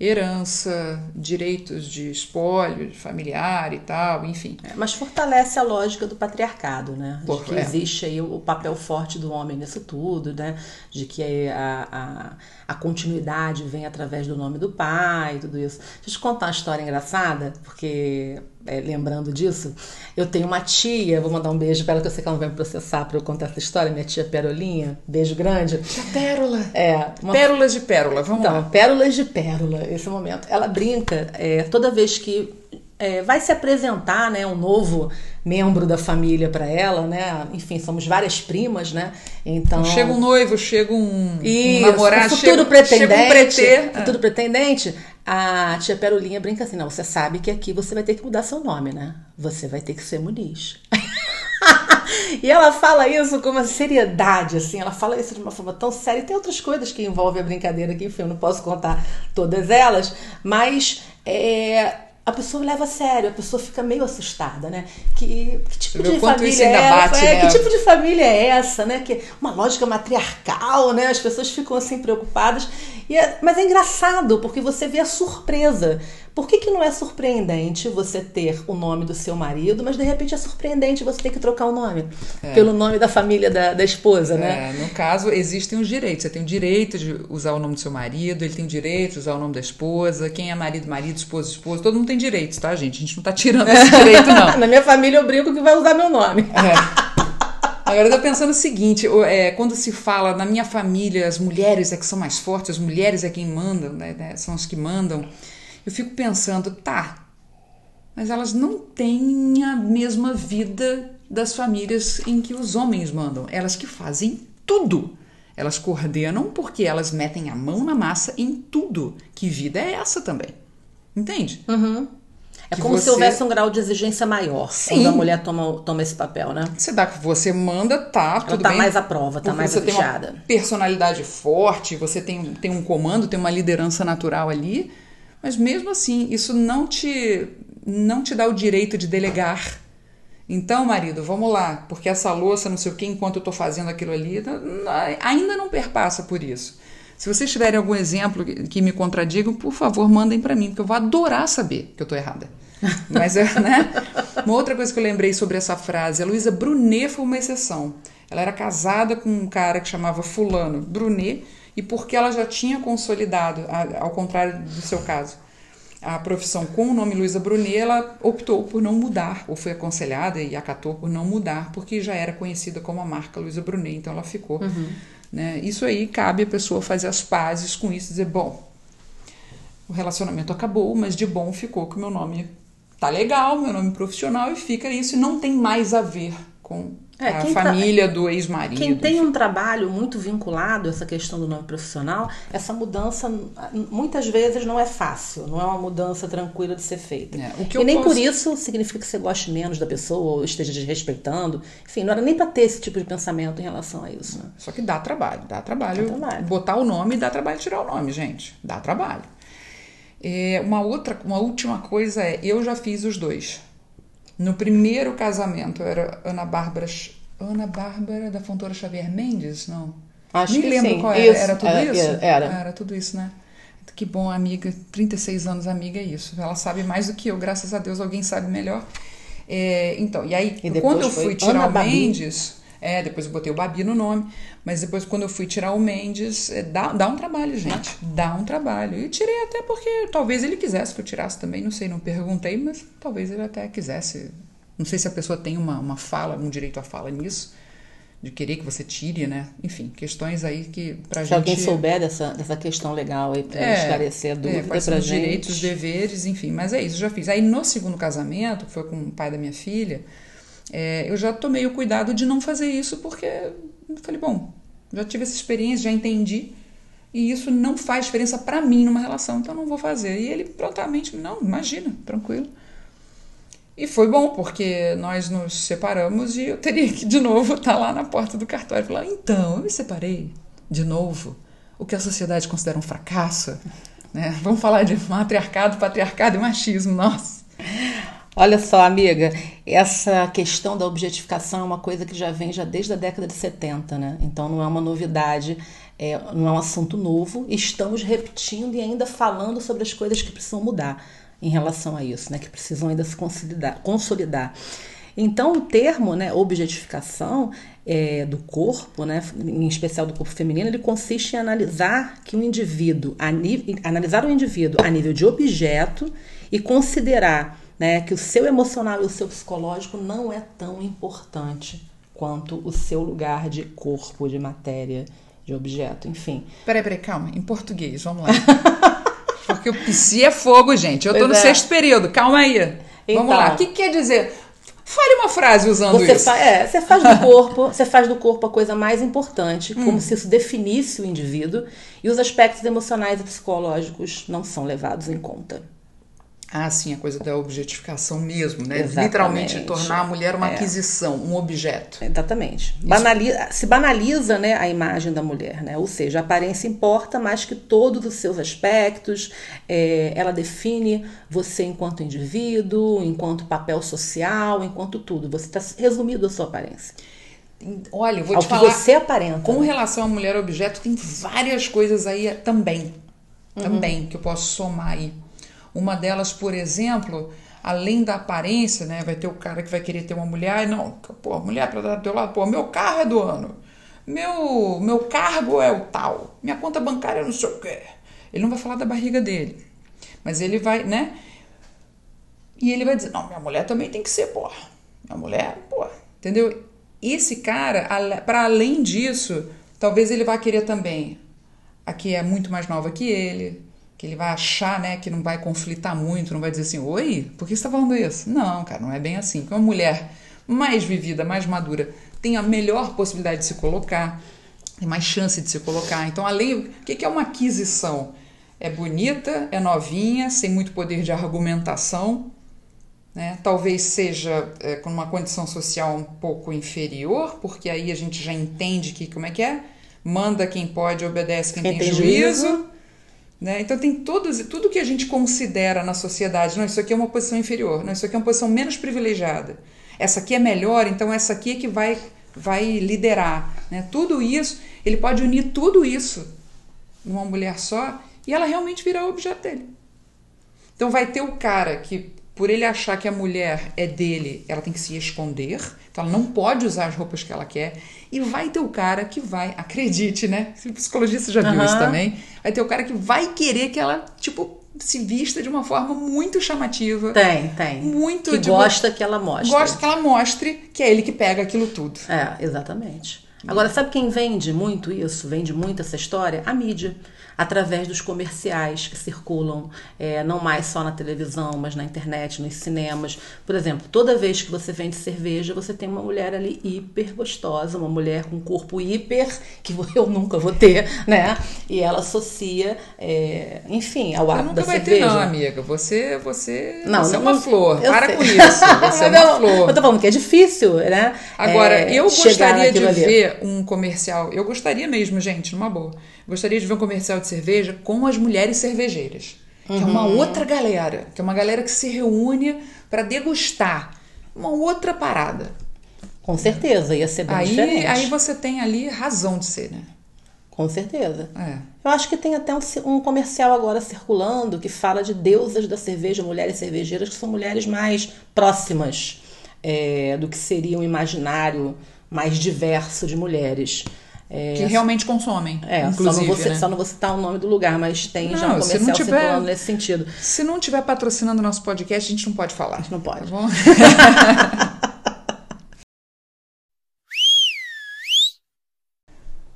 herança, direitos de espólio familiar e tal, enfim. É, mas fortalece a lógica do patriarcado, né? Por, de que é. existe aí o papel forte do homem nisso tudo, né? De que a, a, a continuidade vem através do nome do pai e tudo isso. Deixa eu te contar uma história engraçada, porque é, lembrando disso, eu tenho uma tia, vou mandar um beijo para ela, que eu sei que ela não vai me processar para eu contar essa história, minha tia Perolinha, beijo grande. Tia Pérola. É, uma Pérolas de pérola, vamos então, lá. pérolas de pérola, esse momento. Ela brinca é, toda vez que é, vai se apresentar, né, um novo membro da família para ela, né? Enfim, somos várias primas, né? Então Chega um noivo, chega um, Isso, um namorado, futuro chega, pretendente, chega um pretê. futuro pretendente. A tia Perolinha brinca assim, não, você sabe que aqui você vai ter que mudar seu nome, né? Você vai ter que ser Muniz. e ela fala isso com uma seriedade, assim, ela fala isso de uma forma tão séria. E tem outras coisas que envolvem a brincadeira aqui, enfim, eu não posso contar todas elas, mas é, a pessoa leva a sério, a pessoa fica meio assustada, né? Que, que tipo de família é bate, essa? É, né? Que tipo de família é essa, né? Que uma lógica matriarcal, né? As pessoas ficam assim preocupadas. É- mas é engraçado, porque você vê a surpresa. Por que, que não é surpreendente você ter o nome do seu marido, mas de repente é surpreendente você ter que trocar o nome pelo nome da família da, da esposa, né? É, no caso, existem os direitos. Você tem o direito de usar o nome do seu marido, ele tem o direito de usar o nome da esposa, quem é marido, marido, esposa, esposa, todo mundo tem direitos, tá, gente? A gente não tá tirando esse direito, não. Na minha família eu brinco que vai usar meu nome. Agora eu tô pensando o seguinte, é, quando se fala na minha família, as mulheres é que são mais fortes, as mulheres é quem mandam, né, né, são as que mandam, eu fico pensando, tá, mas elas não têm a mesma vida das famílias em que os homens mandam. Elas que fazem tudo. Elas coordenam porque elas metem a mão na massa em tudo. Que vida é essa também? Entende? É Que como se você- houvesse um grau de exigência maior Sim. quando a mulher toma, toma esse papel, né? Você dá que você manda, tá, tudo tá bem. mais à prova, tá mais você tem uma personalidade forte, você tem, tem um comando, tem uma liderança natural ali, mas mesmo assim, isso não te não te dá o direito de delegar. Então, marido, vamos lá, porque essa louça, não sei o que, enquanto eu tô fazendo aquilo ali, ainda não perpassa por isso. Se vocês tiverem algum exemplo que me contradigam, por favor, mandem para mim, porque eu vou adorar saber que eu tô errada. Mas, é, né? Uma outra coisa que eu lembrei sobre essa frase, a Luísa Brunet foi uma exceção. Ela era casada com um cara que chamava Fulano Brunet, e porque ela já tinha consolidado, ao contrário do seu caso, a profissão com o nome Luísa Brunet, ela optou por não mudar, ou foi aconselhada e acatou por não mudar, porque já era conhecida como a marca Luísa Brunet, então ela ficou. Né? Isso aí cabe a pessoa fazer as pazes com isso dizer, bom, o relacionamento acabou, mas de bom ficou que o meu nome tá legal, meu nome profissional, e fica isso, e não tem mais a ver com É, a tá- família do ex-marido. Quem tem um trabalho muito vinculado a essa questão do nome profissional, essa mudança muitas vezes não é fácil, não é uma mudança tranquila de ser feita. É, e nem posso- por isso significa que você goste menos da pessoa ou esteja desrespeitando. Enfim, não era nem para ter esse tipo de pensamento em relação a isso. Né? Só que dá trabalho, dá trabalho. Dá trabalho. Botar o nome dá trabalho tirar o nome, gente. Dá trabalho. É, uma outra, uma última coisa é, eu já fiz os dois. No primeiro casamento era Ana Bárbara, Ana Bárbara da Fontoura Xavier Mendes, não? Acho Nem que lembro sim. qual era. Isso, Era tudo era- isso? era. Era tudo isso, né? Que bom, amiga. 36 anos, amiga, é isso. Ela sabe mais do que eu, graças a Deus, alguém sabe melhor. É, então, e aí, E quando eu fui tirar Ana o. Mendes, é, depois eu botei o Babi no nome, mas depois quando eu fui tirar o Mendes, é, dá, dá um trabalho, gente. Dá um trabalho. E tirei até porque talvez ele quisesse que eu tirasse também, não sei, não perguntei, mas talvez ele até quisesse. Não sei se a pessoa tem uma, uma fala, um direito à fala nisso, de querer que você tire, né? Enfim, questões aí que pra Se gente. alguém souber dessa, dessa questão legal aí para esclarecer a dúvida é, quais são pra gente. direitos, os deveres, enfim. Mas é isso, eu já fiz. Aí no segundo casamento, que foi com o pai da minha filha, é, eu já tomei o cuidado de não fazer isso, porque eu falei, bom, já tive essa experiência, já entendi, e isso não faz diferença pra mim numa relação, então não vou fazer. E ele prontamente, não, imagina, tranquilo. E foi bom, porque nós nos separamos e eu teria que de novo estar lá na porta do cartório e falar: então, eu me separei de novo. O que a sociedade considera um fracasso. Né? Vamos falar de matriarcado, patriarcado e machismo, nossa. Olha só, amiga, essa questão da objetificação é uma coisa que já vem já desde a década de 70, né? Então não é uma novidade, é, não é um assunto novo. Estamos repetindo e ainda falando sobre as coisas que precisam mudar em relação a isso, né? Que precisam ainda se consolidar. consolidar. Então, o termo, né, objetificação é, do corpo, né, em especial do corpo feminino, ele consiste em analisar que o indivíduo, analisar o indivíduo a nível de objeto e considerar né, que o seu emocional e o seu psicológico não é tão importante quanto o seu lugar de corpo, de matéria, de objeto, enfim. Peraí, peraí, calma. Em português, vamos lá. Porque o psi é fogo, gente. Eu tô pois no é. sexto período, calma aí. Então, vamos lá. Então. O que quer dizer? Fale uma frase usando você isso. Fa é, você faz do corpo, você faz do corpo a coisa mais importante, hum. como se isso definisse o indivíduo, e os aspectos emocionais e psicológicos não são levados em conta. Ah, sim, a coisa da objetificação mesmo, né? Exatamente. Literalmente tornar a mulher uma é. aquisição, um objeto. Exatamente. Banaliza, se banaliza né, a imagem da mulher, né? Ou seja, a aparência importa mais que todos os seus aspectos. É, ela define você enquanto indivíduo, enquanto papel social, enquanto tudo. Você está resumido a sua aparência. Olha, eu vou Ao te falar. você aparenta. Com né? relação à mulher objeto, tem várias coisas aí também. Uhum. Também, que eu posso somar aí. Uma delas, por exemplo, além da aparência, né? Vai ter o cara que vai querer ter uma mulher, não, pô, mulher para dar do teu lado, pô, meu carro é do ano. Meu, meu cargo é o tal. Minha conta bancária é não sei o quê. Ele não vai falar da barriga dele. Mas ele vai, né? E ele vai dizer: "Não, minha mulher também tem que ser, pô. Minha mulher, pô". Entendeu? Esse cara, para além disso, talvez ele vá querer também a que é muito mais nova que ele, que ele vai achar, né, que não vai conflitar muito, não vai dizer assim, oi, por que você está falando isso? Não, cara, não é bem assim. Porque uma mulher mais vivida, mais madura, tem a melhor possibilidade de se colocar, tem mais chance de se colocar. Então, além, o que é uma aquisição? É bonita, é novinha, sem muito poder de argumentação, né? Talvez seja é, com uma condição social um pouco inferior, porque aí a gente já entende que como é que é, manda quem pode, obedece quem, quem tem, tem, juízo. juízo né? Então tem todos, tudo que a gente considera na sociedade, não, isso aqui é uma posição inferior, não, isso aqui é uma posição menos privilegiada. Essa aqui é melhor, então essa aqui é que vai, vai liderar. Né? Tudo isso, ele pode unir tudo isso numa mulher só e ela realmente virar objeto dele. Então vai ter o cara que por ele achar que a mulher é dele, ela tem que se esconder, então ela não pode usar as roupas que ela quer. E vai ter o cara que vai, acredite, né? O psicologista já viu uhum. isso também. Vai ter o cara que vai querer que ela, tipo, se vista de uma forma muito chamativa. Tem, tem. Muito que gosta que ela mostre. Gosta que ela mostre que é ele que pega aquilo tudo. É, exatamente. Agora, sabe quem vende muito isso? Vende muito essa história? A mídia através dos comerciais que circulam é, não mais só na televisão, mas na internet, nos cinemas. Por exemplo, toda vez que você vende cerveja, você tem uma mulher ali hiper gostosa, uma mulher com corpo hiper, que eu nunca vou ter, né? E ela associa, é, enfim, ao ato da cerveja. Ter, não, amiga. Você, você, não, você é uma flor. Para sei. com isso. Você é uma não, flor. Eu tô falando que é difícil, né? Agora, é, eu gostaria de ali. Ver um comercial. Eu gostaria mesmo, gente, numa boa gostaria de ver um comercial de cerveja com as mulheres cervejeiras. Que é uma uhum. outra galera, que é uma galera que se reúne para degustar uma outra parada. Com certeza, ia ser bem aí, diferente. Aí você tem ali razão de ser, né? Com certeza. É. Eu acho que tem até um, um, comercial agora circulando que fala de deusas da cerveja, mulheres cervejeiras, que são mulheres mais próximas é, do que seria um imaginário mais diverso de mulheres. É, que realmente consomem. É, inclusive, só não, vou, né? só não vou citar o nome do lugar, mas tem não, já um comercial tiver, circulando nesse sentido. Se não tiver patrocinando o nosso podcast, a gente não pode falar. A gente não pode. Tá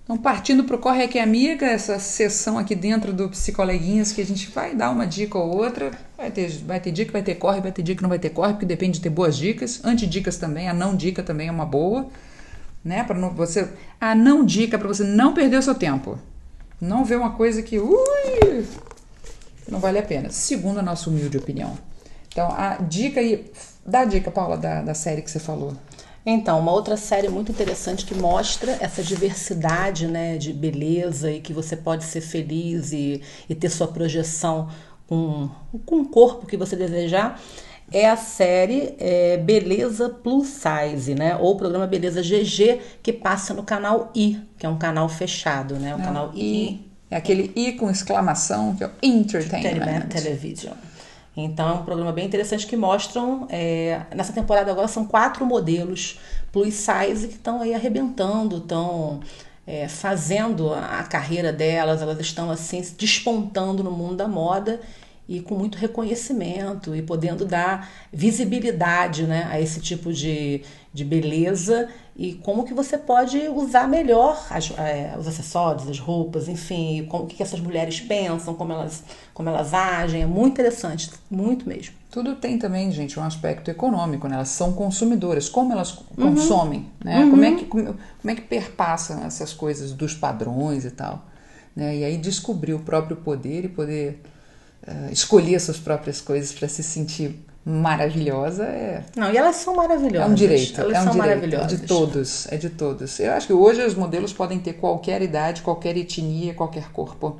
Então, partindo para o Corre Aqui Amiga, essa sessão aqui dentro do Psicoleguinhas, que a gente vai dar uma dica ou outra. Vai ter, vai ter dica, vai ter corre, vai ter dica, não vai ter corre, porque depende de ter boas dicas. Antidicas também, a não dica também é uma boa né? Para você a não dica para você não perder o seu tempo. Não ver uma coisa que ui, não vale a pena. Segundo a nossa humilde opinião. Então, a dica aí, dá a dica, Paula, da, da série que você falou. Então, uma outra série muito interessante que mostra essa diversidade né, de beleza e que você pode ser feliz e, e ter sua projeção com, com o corpo que você desejar é a série é, Beleza Plus Size, né? Ou o programa Beleza GG, que passa no canal I, que é um canal fechado, né? O Não, canal I. É aquele I com exclamação, que é o Entertainment. Entertainment Television. Então é um programa bem interessante que mostram. é, nessa temporada agora são quatro modelos plus size que estão aí arrebentando, estão é, fazendo a a carreira delas, elas estão assim se despontando no mundo da moda e com muito reconhecimento e podendo dar visibilidade né, a esse tipo de, de beleza e como que você pode usar melhor as- é, os acessórios, as roupas, enfim, como o que que essas mulheres pensam, como elas, como elas agem. É muito interessante, muito mesmo. Tudo tem também, gente, um aspecto econômico, né? Elas são consumidoras, como elas consomem, né? Como, é que, como, como é que perpassam essas coisas dos padrões e tal, né? E aí descobrir o próprio poder e poder eh, escolher suas próprias coisas para se sentir maravilhosa é, Não, e elas são maravilhosas. é um direito, Elas é um são direito, é maravilhosas. de todos, é de todos. Eu acho que hoje os modelos podem ter qualquer idade, qualquer etnia, qualquer corpo.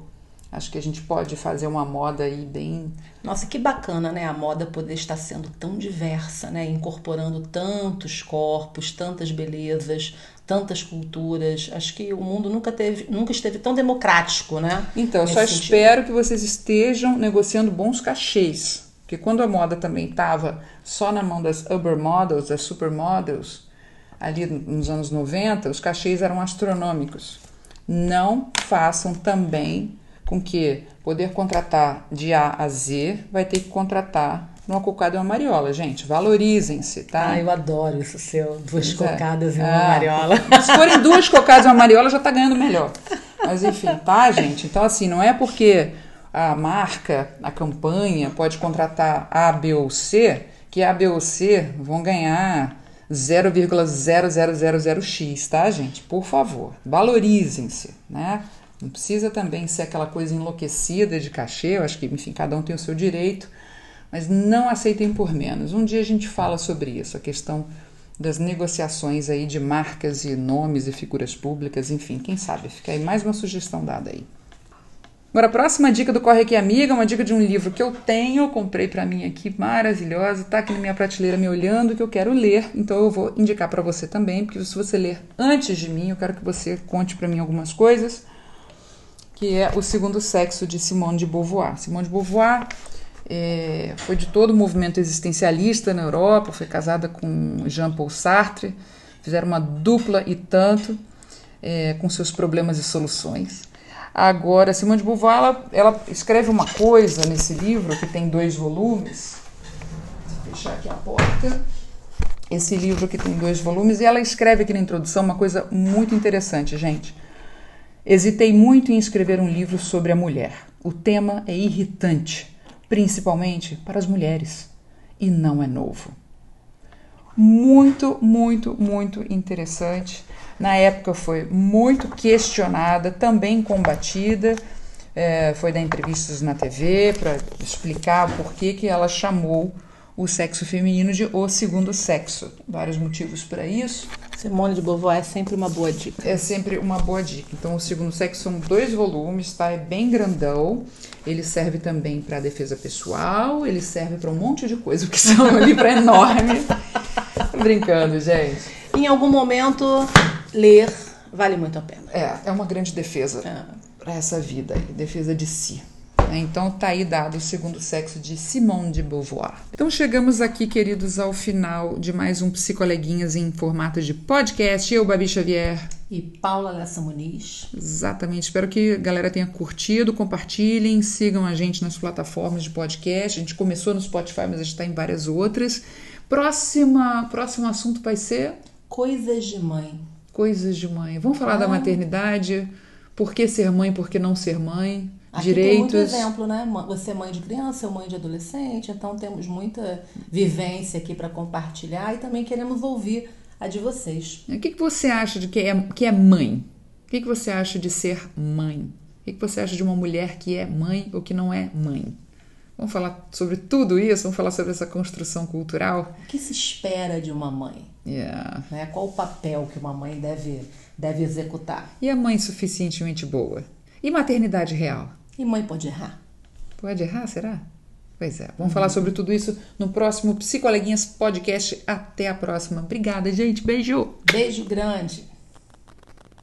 Acho que a gente pode fazer uma moda aí bem Nossa, que bacana, né? A moda poder estar sendo tão diversa, né? Incorporando tantos corpos, tantas belezas, tantas culturas. Acho que o mundo nunca teve, nunca esteve tão democrático, né? Então, eu só Nesse sentido. espero que vocês estejam negociando bons cachês. Porque quando a moda também estava só na mão das Uber Models, das Supermodels, ali nos anos 90, os cachês eram astronômicos. Não façam também com que poder contratar de A a Z vai ter que contratar numa cocada e uma mariola. Gente, valorizem-se, tá? Ah, eu adoro isso seu. Duas Pois é. cocadas e uma Ah, mariola. Se forem duas cocadas e uma mariola, já tá ganhando melhor. Mas enfim, tá, gente? Então, assim, não é porque a marca, a campanha, pode contratar A, B ou C, que A, B ou C vão ganhar 0,0000x, tá, gente? Por favor, valorizem-se, né? Não precisa também ser aquela coisa enlouquecida de cachê, eu acho que, enfim, cada um tem o seu direito, mas não aceitem por menos. Um dia a gente fala sobre isso, a questão das negociações aí de marcas e nomes e figuras públicas, enfim, quem sabe, fica aí mais uma sugestão dada aí. Agora, a próxima dica do Corre Aqui Amiga, uma dica de um livro que eu tenho, comprei pra mim aqui, maravilhosa, tá aqui na minha prateleira me olhando, que eu quero ler, então eu vou indicar pra você também, porque se você ler antes de mim, eu quero que você conte pra mim algumas coisas, que é O Segundo Sexo, de Simone de Beauvoir. Simone de Beauvoir é, foi de todo o movimento existencialista na Europa, foi casada com Jean-Paul Sartre, fizeram uma dupla e tanto, é, com seus problemas e soluções. Agora, Simone de Beauvoir, ela, ela escreve uma coisa nesse livro, que tem dois volumes, Vou fechar aqui a porta, esse livro que tem dois volumes, e ela escreve aqui na introdução uma coisa muito interessante, gente. Hesitei muito em escrever um livro sobre a mulher. O tema é irritante, principalmente para as mulheres, e não é novo. Muito, muito, muito interessante. Na época foi muito questionada, também combatida. É, foi dar entrevistas na TV para explicar o porquê que ela chamou o sexo feminino de o segundo sexo. Vários motivos para isso. Simone de Beauvoir é sempre uma boa dica. É sempre uma boa dica. Então, o segundo sexo são dois volumes, tá? É bem grandão. Ele serve também para defesa pessoal, ele serve para um monte de coisa, porque são um livro enorme. Tô brincando, gente. Em algum momento, ler vale muito a pena. É, é uma grande defesa É. para essa vida, defesa de si. Né? Então tá aí dado o segundo sexo de Simone de Beauvoir. Então chegamos aqui, queridos, ao final de mais um Psicoleguinhas em formato de podcast. Eu, Babi Xavier. E Paula Lessa Muniz. Exatamente. Espero que a galera tenha curtido, compartilhem, sigam a gente nas plataformas de podcast. A gente começou no Spotify, mas a gente está em várias outras. Próxima, próximo assunto vai ser Coisas de mãe. coisas de mãe. Vamos falar da Ah. maternidade, por que ser mãe, por que não ser mãe, Aqui tem muito direitos. exemplo, né? Você é mãe de criança, eu mãe de adolescente, então temos muita vivência aqui para compartilhar e também queremos ouvir a de vocês. O que, que você acha de que é, que é mãe? O que, que você acha de ser mãe? O que, que você acha de uma mulher que é mãe ou que não é mãe? Vamos falar sobre tudo isso? Vamos falar sobre essa construção cultural? O que se espera de uma mãe? Yeah. Né? Qual o papel que uma mãe deve, deve executar? E a mãe suficientemente boa? E maternidade real? E mãe pode errar? Pode errar, será? Pois é, vamos falar sobre tudo isso no próximo Psicoleguinhas Podcast. Até a próxima. Obrigada, gente. Beijo. Beijo grande.